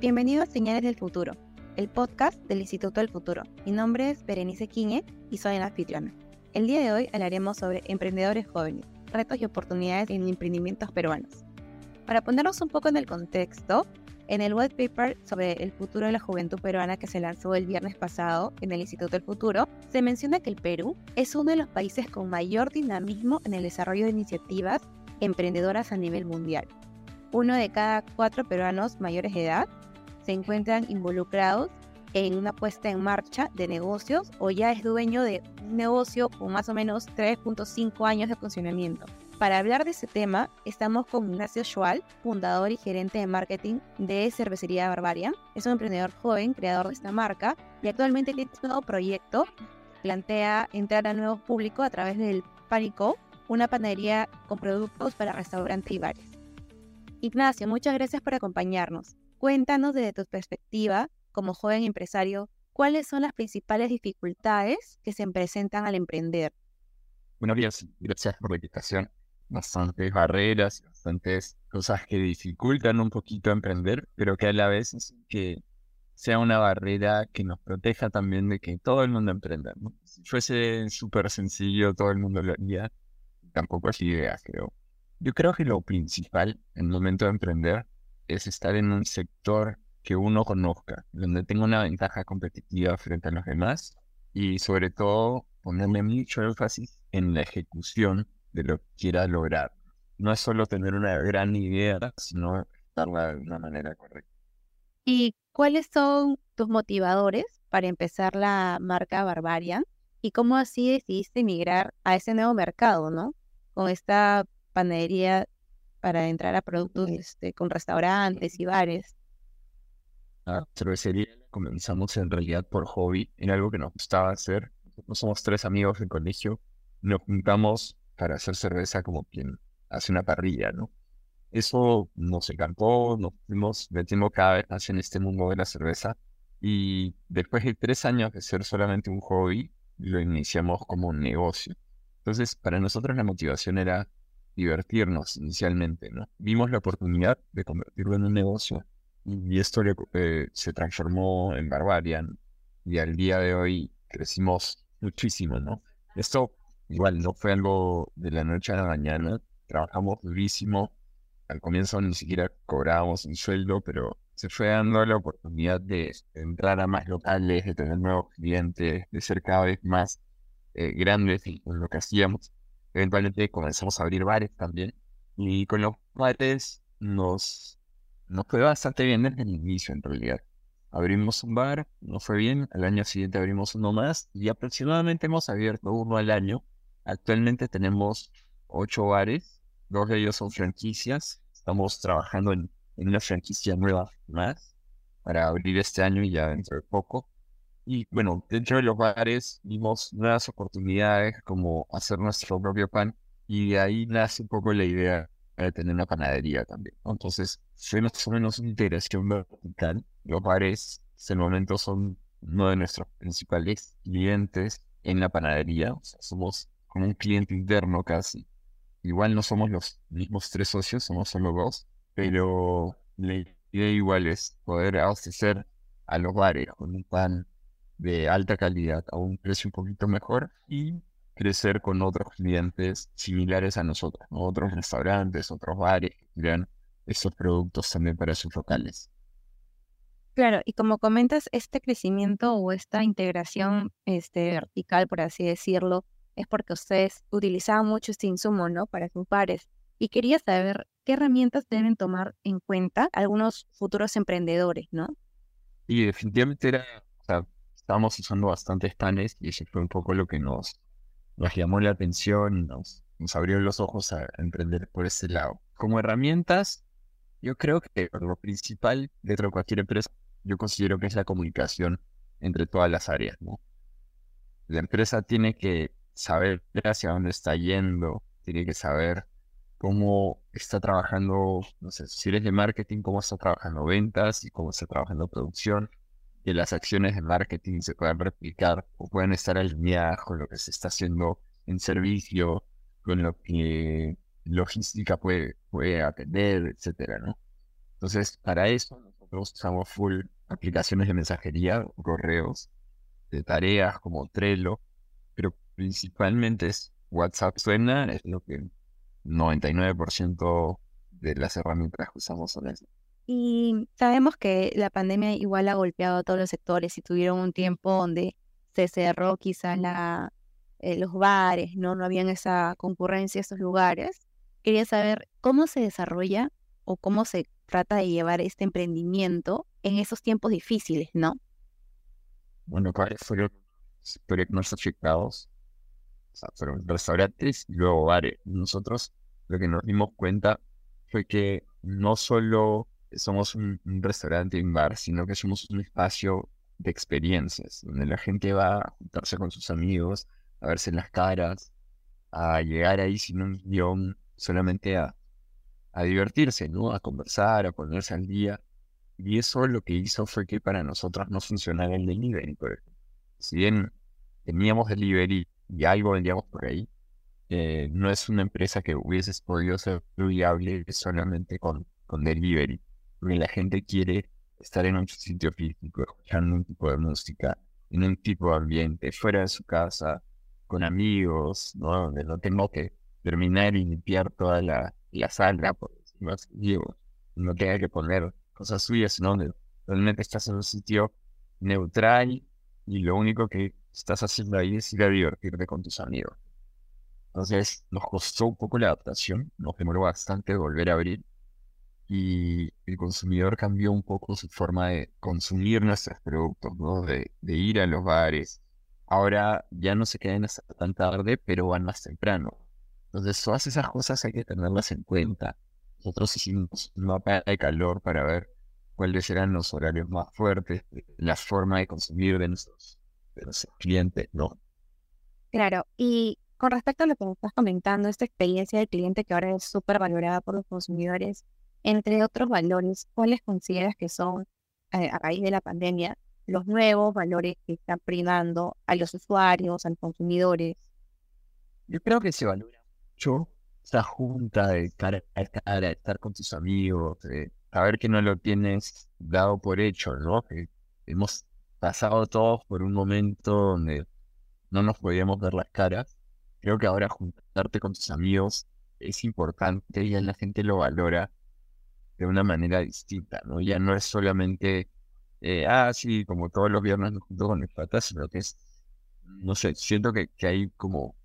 Bienvenido a Señales del Futuro, el podcast del Instituto del Futuro. Mi nombre es Berenice Quiñe y soy la anfitriona. El día de hoy hablaremos sobre emprendedores jóvenes, retos y oportunidades en emprendimientos peruanos. Para ponernos un poco en el contexto, en el white paper sobre el futuro de la juventud peruana que se lanzó el viernes pasado en el Instituto del Futuro, se menciona que el Perú es uno de los países con mayor dinamismo en el desarrollo de iniciativas emprendedoras a nivel mundial. Uno de cada cuatro peruanos mayores de edad se encuentran involucrados en una puesta en marcha de negocios o ya es dueño de un negocio con más o menos 3.5 años de funcionamiento. Para hablar de este tema, estamos con Ignacio Schwal, fundador y gerente de marketing de Cervecería Barbaria. Es un emprendedor joven, creador de esta marca, y actualmente tiene un nuevo proyecto. Plantea entrar a nuevo público a través del Panico, una panadería con productos para restaurantes y bares. Ignacio, muchas gracias por acompañarnos. Cuéntanos desde tu perspectiva como joven empresario, ¿cuáles son las principales dificultades que se presentan al emprender? Buenos días, gracias por la invitación. Bastantes barreras, bastantes cosas que dificultan un poquito emprender, pero que a la vez es que sea una barrera que nos proteja también de que todo el mundo emprenda. Si fuese súper sencillo, todo el mundo lo haría, tampoco es idea, creo. Yo creo que lo principal en el momento de emprender es estar en un sector que uno conozca, donde tenga una ventaja competitiva frente a los demás y sobre todo ponerle mucho énfasis en la ejecución de lo que quiera lograr. No es solo tener una gran idea, sino darla de una manera correcta. ¿Y cuáles son tus motivadores para empezar la marca Barbarian? ¿Y cómo así decidiste emigrar a ese nuevo mercado, no? Con esta panadería para entrar a productos este, con restaurantes y bares? La cervecería comenzamos en realidad por hobby, en algo que nos gustaba hacer. Nosotros somos tres amigos del colegio, nos juntamos para hacer cerveza como quien hace una parrilla, ¿no? Eso nos encantó, nos fuimos metiendo cada vez más en este mundo de la cerveza y después de tres años de ser solamente un hobby, lo iniciamos como un negocio. Entonces, para nosotros la motivación era divertirnos inicialmente, ¿no? Vimos la oportunidad de convertirlo en un negocio y esto eh, se transformó en Barbarian y al día de hoy crecimos muchísimo, ¿no? Esto igual no fue algo de la noche a la mañana, trabajamos durísimo, al comienzo ni siquiera cobrábamos un sueldo, pero se fue dando la oportunidad de entrar a más locales, de tener nuevos clientes, de ser cada vez más eh, grandes en lo que hacíamos. Eventualmente comenzamos a abrir bares también. Y con los bares nos, nos fue bastante bien desde el inicio, en realidad. Abrimos un bar, nos fue bien. Al año siguiente abrimos uno más y aproximadamente hemos abierto uno al año. Actualmente tenemos ocho bares, dos de ellos son franquicias. Estamos trabajando en, en una franquicia nueva más para abrir este año y ya dentro de poco. Y bueno, dentro de los bares vimos nuevas oportunidades como hacer nuestro propio pan y de ahí nace un poco la idea de tener una panadería también. Entonces, fue más o menos una integración vertical. Los bares, en el momento, son uno de nuestros principales clientes en la panadería. O sea, somos como un cliente interno casi. Igual no somos los mismos tres socios, somos solo dos, pero la idea igual es poder abastecer a los bares con un pan de alta calidad a un precio un poquito mejor y crecer con otros clientes similares a nosotros, otros restaurantes, otros bares que quieran esos productos también para sus locales. Claro, y como comentas, este crecimiento o esta integración este, vertical, por así decirlo, es porque ustedes utilizaban mucho este insumo, ¿no? Para sus bares. Y quería saber qué herramientas deben tomar en cuenta algunos futuros emprendedores, ¿no? Y definitivamente era, estábamos usando bastantes panes y eso fue un poco lo que nos, llamó la atención y nos, nos abrió los ojos a, emprender por ese lado. Como herramientas, yo creo que lo principal dentro de cualquier empresa, yo considero que es la comunicación entre todas las áreas, ¿no? La empresa tiene que saber hacia dónde está yendo, tiene que saber cómo está trabajando, no sé, si eres de marketing, cómo está trabajando ventas y cómo está trabajando producción que las acciones de marketing se puedan replicar o puedan estar alineadas con lo que se está haciendo en servicio, con lo que logística puede, puede atender, etcétera, ¿no? Entonces, para eso nosotros usamos full aplicaciones de mensajería, correos, de tareas como Trello, pero principalmente es WhatsApp suena, es lo que 99% de las herramientas que usamos son esas. Y sabemos que la pandemia igual ha golpeado a todos los sectores y tuvieron un tiempo donde se cerró quizá la, eh, los bares, ¿no? No habían esa concurrencia en esos lugares. Quería saber cómo se desarrolla o cómo se trata de llevar este emprendimiento en esos tiempos difíciles, ¿no? Bueno, ¿cuáles fueron más afectados? O sea, fueron restaurantes y luego bares. Nosotros lo que nos dimos cuenta fue que no solo somos un, restaurante y un bar, sino que somos un espacio de experiencias, donde la gente va a juntarse con sus amigos, a verse las caras, a llegar ahí sin un guion, solamente a, a divertirse, ¿no? A conversar, a ponerse al día. Y eso lo que hizo fue que para nosotros no funcionara el delivery, Si bien teníamos delivery y algo vendíamos por ahí, eh, no es una empresa que hubiese podido ser viable solamente con, con delivery porque la gente quiere estar en un sitio físico, escuchando un tipo de música, en un tipo de ambiente, fuera de su casa, con amigos, ¿no? Donde no tengo que terminar y limpiar toda la, la sala, por decirlo no tenga que poner cosas suyas, sino donde realmente estás en un sitio neutral y lo único que estás haciendo ahí es ir a divertirte con tus amigos. Entonces nos costó un poco la adaptación, nos demoró bastante volver a abrir, y el consumidor cambió un poco su forma de consumir nuestros productos, ¿no? De, ir a los bares. Ahora ya no se quedan hasta tan tarde, pero van más temprano. Entonces, todas esas cosas hay que tenerlas en cuenta. Nosotros hicimos un mapa de calor para ver cuáles eran los horarios más fuertes, la forma de consumir de nuestros, clientes, ¿no? Claro, y con respecto a lo que me estás comentando, esta experiencia del cliente que ahora es súper valorada por los consumidores, entre otros valores, ¿cuáles consideras que son, eh, a raíz de la pandemia, los nuevos valores que están privando a los usuarios, a los consumidores? Yo creo que se valora mucho esa junta de a cara, de estar con tus amigos, de saber que no lo tienes dado por hecho, ¿no? Hemos pasado todos por un momento donde no nos podíamos ver las caras. Creo que ahora juntarte con tus amigos es importante y la gente lo valora de una manera distinta, ¿no? Ya no es solamente, eh, ah, sí, como todos los viernes junto con mis patas, sino que es, no sé, siento que, que hay como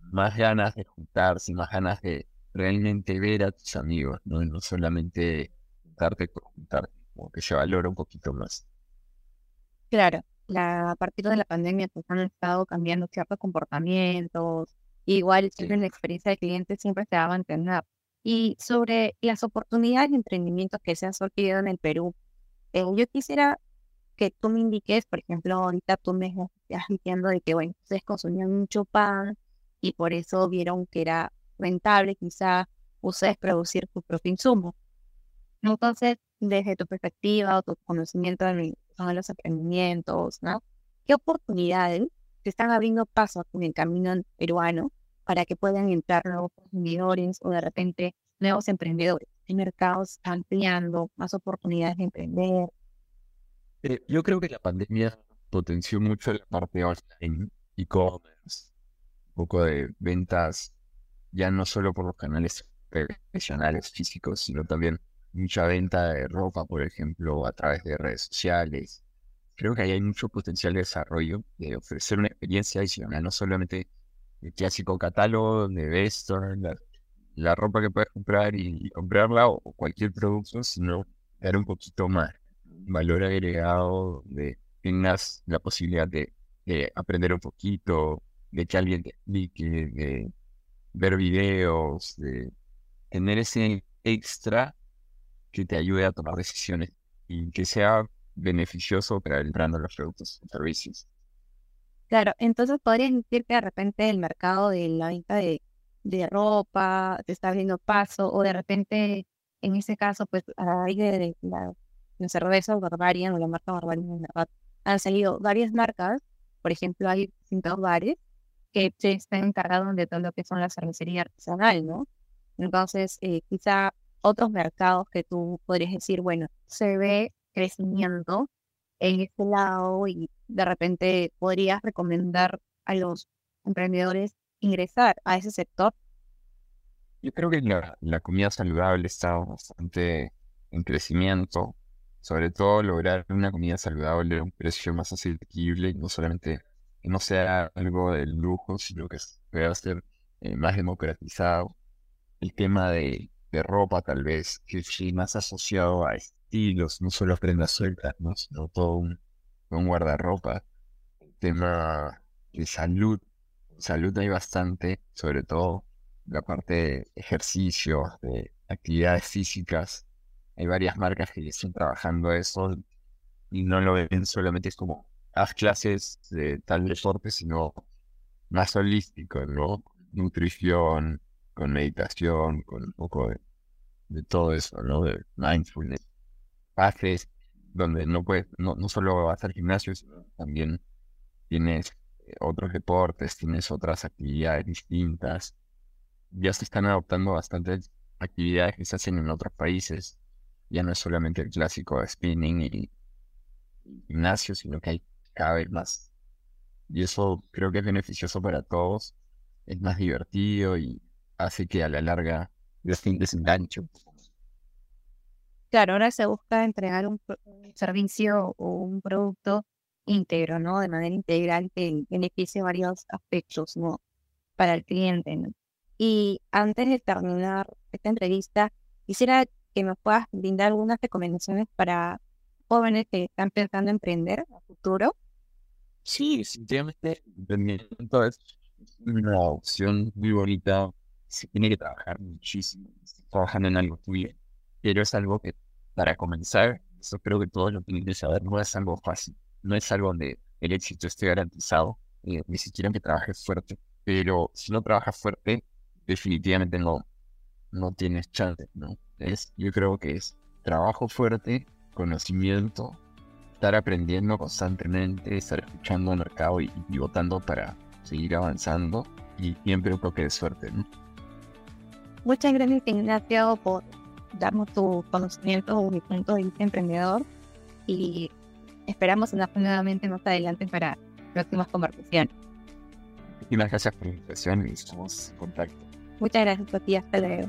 más ganas de juntarse, más ganas de realmente ver a tus amigos, ¿no? no solamente juntarte por juntarte, como que se valora un poquito más. Claro, la, a partir de la pandemia pues han estado cambiando ciertos comportamientos, igual siempre en la experiencia de cliente siempre se va a mantener y sobre las oportunidades de emprendimiento que se han surgido en el Perú. Eh, yo quisiera que tú me indiques, por ejemplo, ahorita tú me estás diciendo de que, bueno, ustedes consumían mucho pan y por eso vieron que era rentable quizá ustedes producir tu propio insumo. Entonces, desde tu perspectiva o tu conocimiento de los emprendimientos, ¿no? ¿Qué oportunidades se están abriendo paso en el camino peruano para que puedan entrar nuevos consumidores o de repente nuevos emprendedores. El mercado está ampliando, más oportunidades de emprender. Eh, yo creo que la pandemia potenció mucho la parte online, e-commerce, un poco de ventas, ya no solo por los canales profesionales físicos, sino también mucha venta de ropa, por ejemplo, a través de redes sociales. Creo que ahí hay mucho potencial de desarrollo, de ofrecer una experiencia adicional, no solamente el clásico catálogo donde ves la, ropa que puedes comprar y, comprarla o, cualquier producto, sino dar un poquito más valor agregado, de tengas la posibilidad de, aprender un poquito, de que alguien te explique, de ver videos, de tener ese extra que te ayude a tomar decisiones y que sea beneficioso para el brand de los productos y servicios. Claro, entonces podrías decir que de repente el mercado de la venta de, de ropa te está abriendo paso, o de repente, en ese caso, pues a raíz de la, la cerveza Barbarian o la marca Barbarian, han salido varias marcas, por ejemplo, hay distintos bares que se están encargados de todo lo que son la cervecería artesanal, ¿no? Entonces, eh, quizá otros mercados que tú podrías decir, bueno, se ve crecimiento en este lado y de repente podrías recomendar a los emprendedores ingresar a ese sector? Yo creo que la, la comida saludable está bastante en crecimiento, sobre todo lograr una comida saludable a un precio más asequible, no solamente que no sea algo de lujo, sino que pueda ser eh, más democratizado. El tema de, de ropa tal vez, que sí más asociado a estilos, no solo prendas sueltas, ¿no? sino todo un, un guardarropa. Tema de salud, salud hay bastante, sobre todo la parte de ejercicio, de actividades físicas. Hay varias marcas que están trabajando eso y no lo ven solamente como haz clases de tal deporte, sino más holístico, ¿no? Nutrición, con meditación, con un poco de, todo eso, ¿no? De mindfulness. Pases donde no puedes, no, no solo vas al gimnasio, sino también tienes eh, otros deportes, tienes otras actividades distintas. Ya se están adoptando bastantes actividades que se hacen en otros países. Ya no es solamente el clásico spinning y gimnasio, sino que hay cada vez más. Y eso creo que es beneficioso para todos. Es más divertido y hace que a la larga se desenganche Claro, ahora se busca entregar un, servicio o un producto íntegro, ¿no? De manera integral que beneficie varios aspectos, ¿no? Para el cliente, Y antes de terminar esta entrevista, quisiera que me puedas brindar algunas recomendaciones para jóvenes que están pensando en emprender a futuro Sí, definitivamente emprendimiento es una opción muy bonita. Se tiene que trabajar muchísimo, trabajando en algo tuyo. Pero es algo que, para comenzar, eso creo que todos lo tienen que saber, no es algo fácil. No es algo donde el éxito esté garantizado, eh, ni siquiera que trabajes fuerte. Pero si no trabajas fuerte, definitivamente no, no tienes chance, ¿no? Es, yo creo que es trabajo fuerte, conocimiento estar aprendiendo constantemente, estar escuchando al mercado y, votando para seguir avanzando y siempre un toque de suerte. Muchas gracias Ignacio por darnos tu conocimiento mi punto de vista emprendedor y esperamos nuevamente más adelante para próximas conversaciones. Muchas gracias por la invitación y estamos en contacto. Muchas gracias a ti, hasta luego.